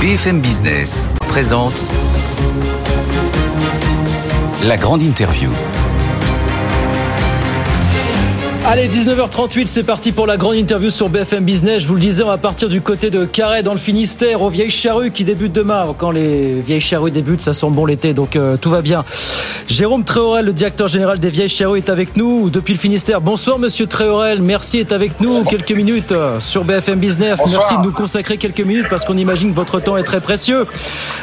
BFM Business présente la grande interview. Allez, 19h38, c'est parti pour la grande interview sur BFM Business. Je vous le disais, on va partir du côté de Carré dans le Finistère, aux vieilles charrues qui débutent demain. Quand les vieilles charrues débutent, ça sent bon l'été, donc euh, tout va bien. Jérôme Tréorel, le directeur général des vieilles charrues, est avec nous depuis le Finistère. Bonsoir, monsieur Tréorel. Merci d'être avec nous quelques minutes euh, sur BFM Business. Merci de nous consacrer quelques minutes parce qu'on imagine que votre temps est très précieux.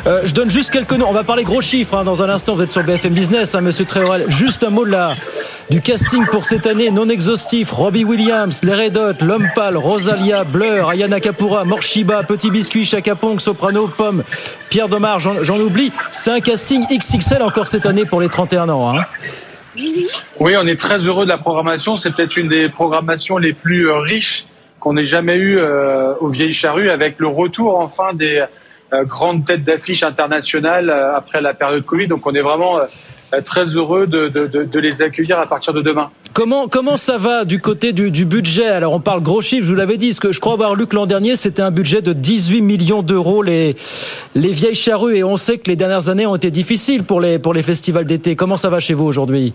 Euh, je donne juste quelques noms. On va parler gros chiffres hein. dans un instant. Vous êtes sur BFM Business, hein, monsieur Tréorel. Juste un mot de la, du casting pour cette année non exhaustif Robbie Williams, Les Red L'Homme Rosalia, Blur, Ayana Kapura, Morshiba, Petit Biscuit, Chaka Ponk, Soprano, Pomme, Pierre Domar, j'en oublie. C'est un casting XXL encore cette année pour les 31 ans. Hein. Oui, on est très heureux de la programmation. C'est peut-être une des programmations les plus euh, riches qu'on ait jamais eues euh, aux Vieilles Charrues, avec le retour enfin des euh, grandes têtes d'affiche internationales après la période Covid. Donc on est vraiment très heureux de, les accueillir à partir de demain. Comment, comment ça va du côté du, du budget? Alors on parle gros chiffres, je vous l'avais dit, ce que je crois avoir lu que l'an dernier c'était un budget de 18 millions d'euros les, les vieilles charrues et on sait que les dernières années ont été difficiles pour les, pour les festivals d'été. Comment ça va chez vous aujourd'hui?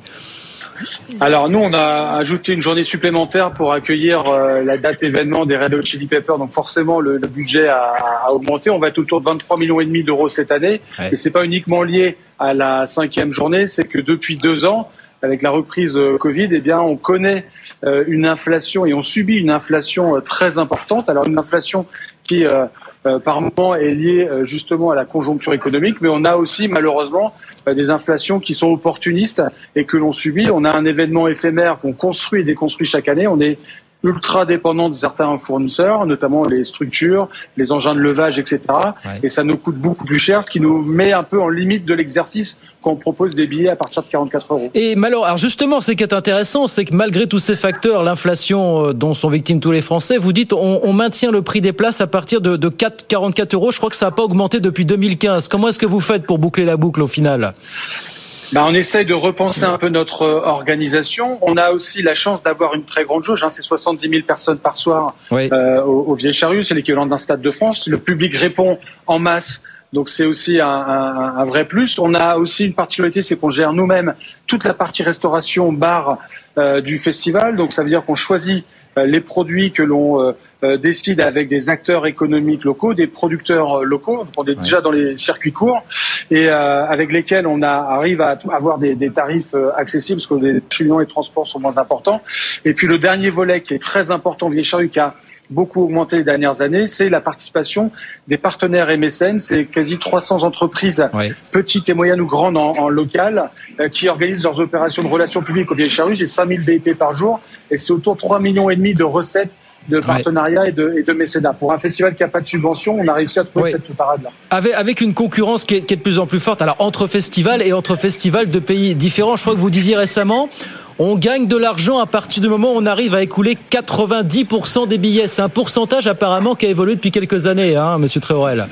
Alors nous, on a ajouté une journée supplémentaire pour accueillir euh, la date événement des Red Hot Chili Peppers. Donc forcément, le, budget a, augmenté. On va être autour de 23 millions et demi d'euros cette année. Et c'est pas uniquement lié à la cinquième journée, c'est que depuis deux ans, avec la reprise euh, Covid, eh bien, on connaît euh, une inflation et on subit une inflation très importante. Alors une inflation qui par moment est liée justement à la conjoncture économique, mais on a aussi malheureusement des inflations qui sont opportunistes et que l'on subit. On a un événement éphémère qu'on construit et déconstruit chaque année. On est ultra dépendant de certains fournisseurs, notamment les structures, les engins de levage, etc. Et ça nous coûte beaucoup plus cher, ce qui nous met un peu en limite de l'exercice quand on propose des billets à partir de 44 euros. Et malheureusement, alors justement, ce qui est intéressant, c'est que malgré tous ces facteurs, l'inflation euh, dont sont victimes tous les Français, vous dites on, on maintient le prix des places à partir de, de 4, 44 euros. Je crois que ça n'a pas augmenté depuis 2015. Comment est-ce que vous faites pour boucler la boucle au final? Bah, on essaye de repenser un peu notre euh, organisation. On a aussi la chance d'avoir une très grande jauge. Hein, c'est 70 000 personnes par soir euh, au, au Vieille Charrue. C'est l'équivalent d'un stade de France. Le public répond en masse. Donc c'est aussi un, un, un, vrai plus. On a aussi une particularité, c'est qu'on gère nous-mêmes toute la partie restauration bar euh, du festival. Donc ça veut dire qu'on choisit euh, les produits que l'on décide avec des acteurs économiques locaux, des producteurs locaux. on est déjà dans les circuits courts et avec lesquels on a, arrive à avoir des, des tarifs accessibles parce que les chillons et transports sont moins importants. Et puis le dernier volet qui est très important, Vieille Charrue, qui a beaucoup augmenté les dernières années, c'est la participation des partenaires mécènes. C'est quasi 300 entreprises, petites et moyennes ou grandes en, en local, qui organisent leurs opérations de relations publiques au Vieille Charrue. J'ai 5000 VIP par jour et c'est autour de 3 millions et demi de recettes de partenariat et, de, et, de, mécénat. Pour un festival qui n'a pas de subvention, on a réussi à trouver cette parade-là. Avec, avec, une concurrence qui est, qui est, de plus en plus forte, alors entre festivals et entre festivals de pays différents, je crois que vous disiez récemment, on gagne de l'argent à partir du moment où on arrive à écouler 90% des billets. C'est un pourcentage apparemment qui a évolué depuis quelques années, hein, Monsieur Tréorel.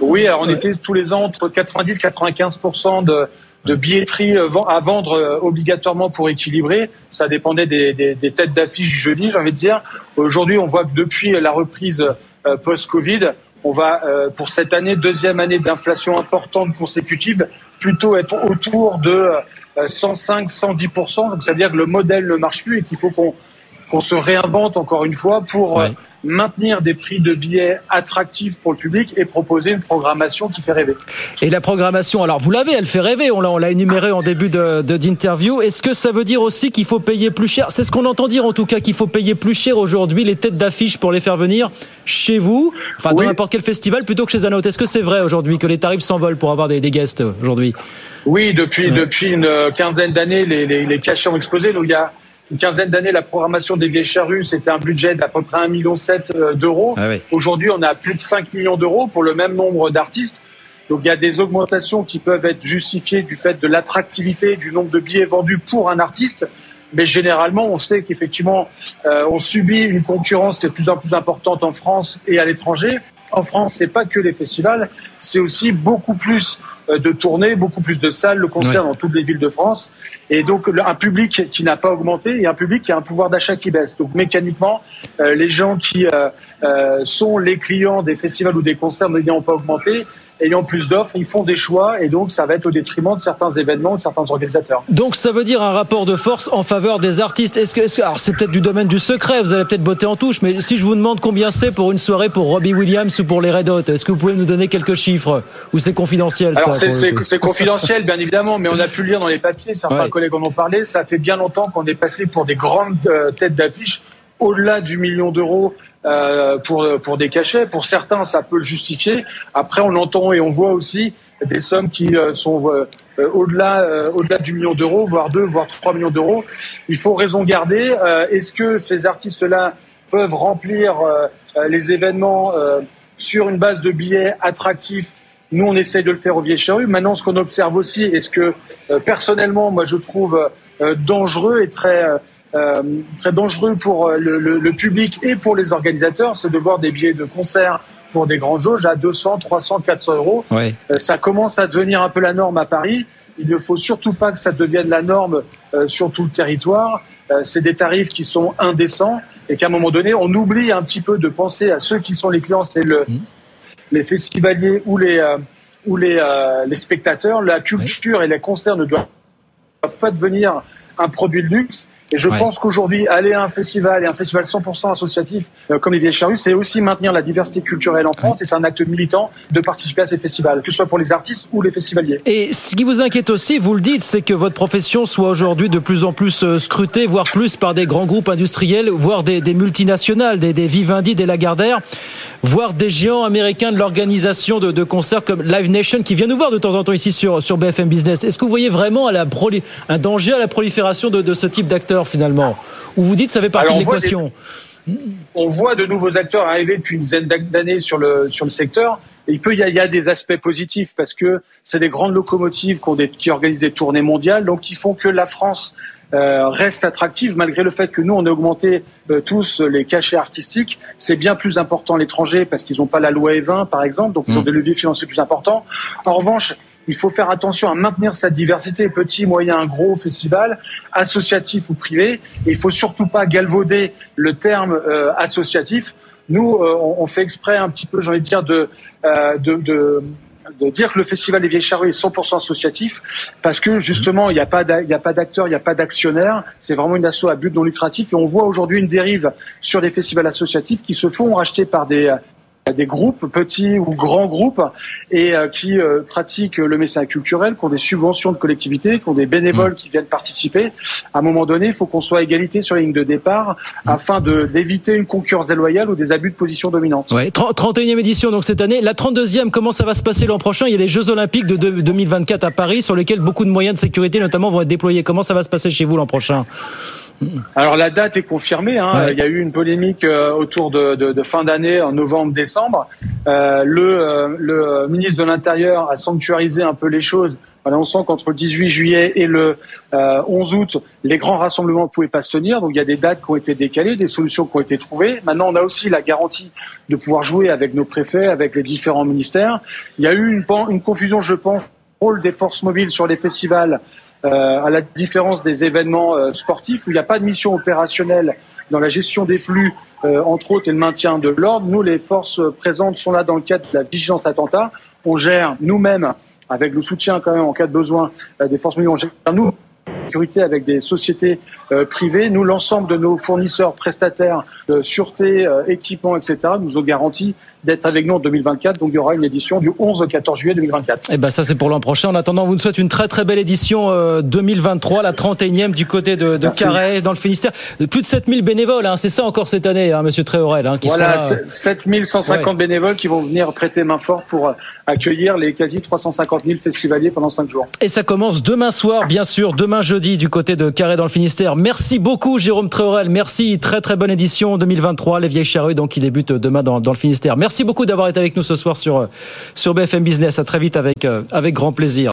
Oui, alors on était tous les ans entre 90 95% de de billetterie euh, à vendre euh, obligatoirement pour équilibrer. Ça dépendait des, des, des têtes d'affiche jeudi, j'ai envie de dire. Aujourd'hui, on voit que depuis la reprise euh, post-Covid, on va, pour cette année, deuxième année d'inflation importante consécutive, plutôt être autour de 105-110%. Donc, ça veut dire que le modèle ne marche plus et qu'il faut qu'on qu'on se réinvente encore une fois pour maintenir des prix de billets attractifs pour le public et proposer une programmation qui fait rêver. Et la programmation, alors vous l'avez, elle fait rêver, on l'a énuméré en début d'interview. De, d'interview. Est-ce que ça veut dire aussi qu'il faut payer plus cher? C'est ce qu'on entend dire en tout cas, qu'il faut payer plus cher aujourd'hui les têtes d'affiche pour les faire venir chez vous, enfin dans n'importe quel festival plutôt que chez un autre. Est-ce que c'est vrai aujourd'hui que les tarifs s'envolent pour avoir des, des guests aujourd'hui? Oui, depuis, depuis une quinzaine d'années, les, les, les cachets ont explosé. Donc il y a une quinzaine d'années, la programmation des Vieilles Charrues, c'était un budget d'à peu près 1,7 million euh, d'euros. Ah Aujourd'hui, on a plus de 5 millions d'euros pour le même nombre d'artistes. Donc il y a des augmentations qui peuvent être justifiées du fait de l'attractivité du nombre de billets vendus pour un artiste. Mais généralement, on sait qu'effectivement, euh, on subit une concurrence qui est de plus en plus importante en France et à l'étranger. En France, c'est pas que les festivals, c'est aussi beaucoup plus euh, de tournées, beaucoup plus de salles, le concert dans toutes les villes de France. Et donc un public qui n'a pas augmenté et un public qui a un pouvoir d'achat qui baisse. Donc mécaniquement, euh, les gens qui euh, sont les clients des festivals ou des concerts n'ayant pas augmenté, ayant plus d'offres, ils font des choix et donc ça va être au détriment de certains événements, de certains organisateurs. Donc ça veut dire un rapport de force en faveur des artistes. Est-ce que, est -ce alors c'est peut-être du domaine du secret, vous allez peut-être botter en touche, mais si je vous demande combien c'est pour une soirée pour Robbie Williams ou pour les Red Hot, est-ce que vous pouvez nous donner quelques chiffres ou c'est confidentiel alors c'est confidentiel bien évidemment, mais on a pu le lire dans les papiers, certains collègues en ont parlé. Ça fait bien longtemps qu'on est passé pour des grandes euh, têtes d'affiche au-delà du million d'euros euh, pour, pour des cachets. Pour certains, ça peut le justifier. Après, on entend et on voit aussi des sommes qui euh, sont euh, au-delà au-delà du million d'euros, voire deux, voire trois millions d'euros. Il faut raison garder. Est-ce que ces artistes-là peuvent remplir les événements sur une base de billets attractifs? Nous, on essaye de le faire au Vieille Charrue. Maintenant, ce qu'on observe aussi, et ce que personnellement, moi, je trouve dangereux et très euh, très dangereux pour euh, le, le, le, public et pour les organisateurs, c'est de voir des billets de concert pour des grands jauges à 200, 300, 400 euros. Euh, ça commence à devenir un peu la norme à Paris. Il ne faut surtout pas que ça devienne la norme sur tout le territoire. c'est des tarifs qui sont indécents et qu'à un moment donné, on oublie un petit peu de penser à ceux qui sont les clients, c'est le, mmh. les festivaliers ou les, ou les, les spectateurs. La culture et les concerts ne doivent pas devenir un produit de luxe et je pense qu'aujourd'hui, aller à un festival et un festival 100% associatif euh, comme les Vieilles Charrues, c'est aussi maintenir la diversité culturelle en France et c'est un acte militant de participer à ces festivals, que ce soit pour les artistes ou les festivaliers. Et ce qui vous inquiète aussi, vous le dites, c'est que votre profession soit aujourd'hui de plus en plus euh, scrutée, voire plus par des grands groupes industriels, voire des, des multinationales, des, des Vivendi, des Lagardère, voire des géants américains de l'organisation de, de, concerts comme Live Nation qui vient nous voir de temps en temps ici sur, sur BFM Business. Est-ce que vous voyez vraiment à la un danger à la prolifération de, de ce type d'acteurs? Finalement Ou vous dites ça fait partie de l'équation On voit de nouveaux acteurs arriver depuis une dizaine d'années sur le, sur le secteur. Et il peut y, a, des aspects positifs parce que c'est des grandes locomotives qui, qui organisent des tournées mondiales, donc qui font que la France euh, reste attractive malgré le fait que nous on a augmenté euh, tous les cachets artistiques. C'est bien plus important à l'étranger parce qu'ils n'ont pas la loi E20 par exemple, donc ils ont mmh. des leviers financiers plus importants. En revanche, il faut faire attention à maintenir cette diversité, petit, moyen, gros festival, associatif ou privé. Et il faut surtout pas galvauder le terme euh, associatif. Nous, euh, on, fait exprès un petit peu, j'ai envie de dire, de, euh, de, de dire que le festival des Vieilles Charrues est 100% associatif parce que justement il n'y a pas d'acteurs, il n'y a pas d'actionnaires, c'est vraiment une asso à but non lucratif et on voit aujourd'hui une dérive sur des festivals associatifs qui se font racheter par des des groupes, petits ou grands groupes, et euh, qui euh, pratiquent le mécénat culturel, qui ont des subventions de collectivités, qui ont des bénévoles mmh. qui viennent participer. À un moment donné, il faut qu'on soit à égalité sur la ligne de départ mmh. afin d'éviter une concurrence déloyale ou des abus de position dominante. Ouais, 31e édition donc cette année. La 32e, comment ça va se passer l'an prochain? Il y a les Jeux Olympiques de 2024 à Paris sur lesquels beaucoup de moyens de sécurité notamment vont être déployés. Comment ça va se passer chez vous l'an prochain? Alors la date est confirmée. Hein. Il y a eu une polémique euh, autour de, de, de fin d'année, en novembre-décembre. Euh, le, euh, le, ministre de l'Intérieur a sanctuarisé un peu les choses en annonçant qu'entre le 18 juillet et le 11 août, les grands rassemblements ne pouvaient pas se tenir. Donc il y a des dates qui ont été décalées, des solutions qui ont été trouvées. Maintenant, on a aussi la garantie de pouvoir jouer avec nos préfets, avec les différents ministères. Il y a eu une, une confusion, je pense, rôle des forces mobiles sur les festivals euh, à la différence des événements euh, sportifs où il n'y a pas de mission opérationnelle dans la gestion des flux, euh, entre autres, et le maintien de l'ordre. Nous, les forces présentes sont là dans le cadre de la vigilance attentat. On gère nous-mêmes, avec le soutien quand même en cas de besoin des forces militaires, nous sécurité avec des sociétés euh, privées. Nous, l'ensemble de nos fournisseurs, prestataires de sûreté, euh, équipements, etc., nous ont garanti d'être avec nous en 2024. Donc, il y aura une édition du 11 au 14 juillet 2024. Et eh ben, ça, c'est pour l'an prochain. En attendant, on vous souhaite une très, très belle édition 2023, euh, la 31e du côté de, de Carré, dans le Finistère. Plus de 7000 bénévoles, hein, c'est ça encore cette année, hein, monsieur Tréorel. Hein, qui voilà, 7150 bénévoles qui vont venir prêter main forte pour accueillir les quasi 350 000 festivaliers pendant 5 jours. Et ça commence demain soir, bien sûr, demain jeudi du côté de Carré dans le Finistère. Merci beaucoup Jérôme Tréorel. Merci, très très bonne édition 2023, les vieilles charrues qui débutent demain dans, le Finistère. Merci beaucoup d'avoir été avec nous ce soir sur sur BFM Business. À très vite avec euh, avec grand plaisir.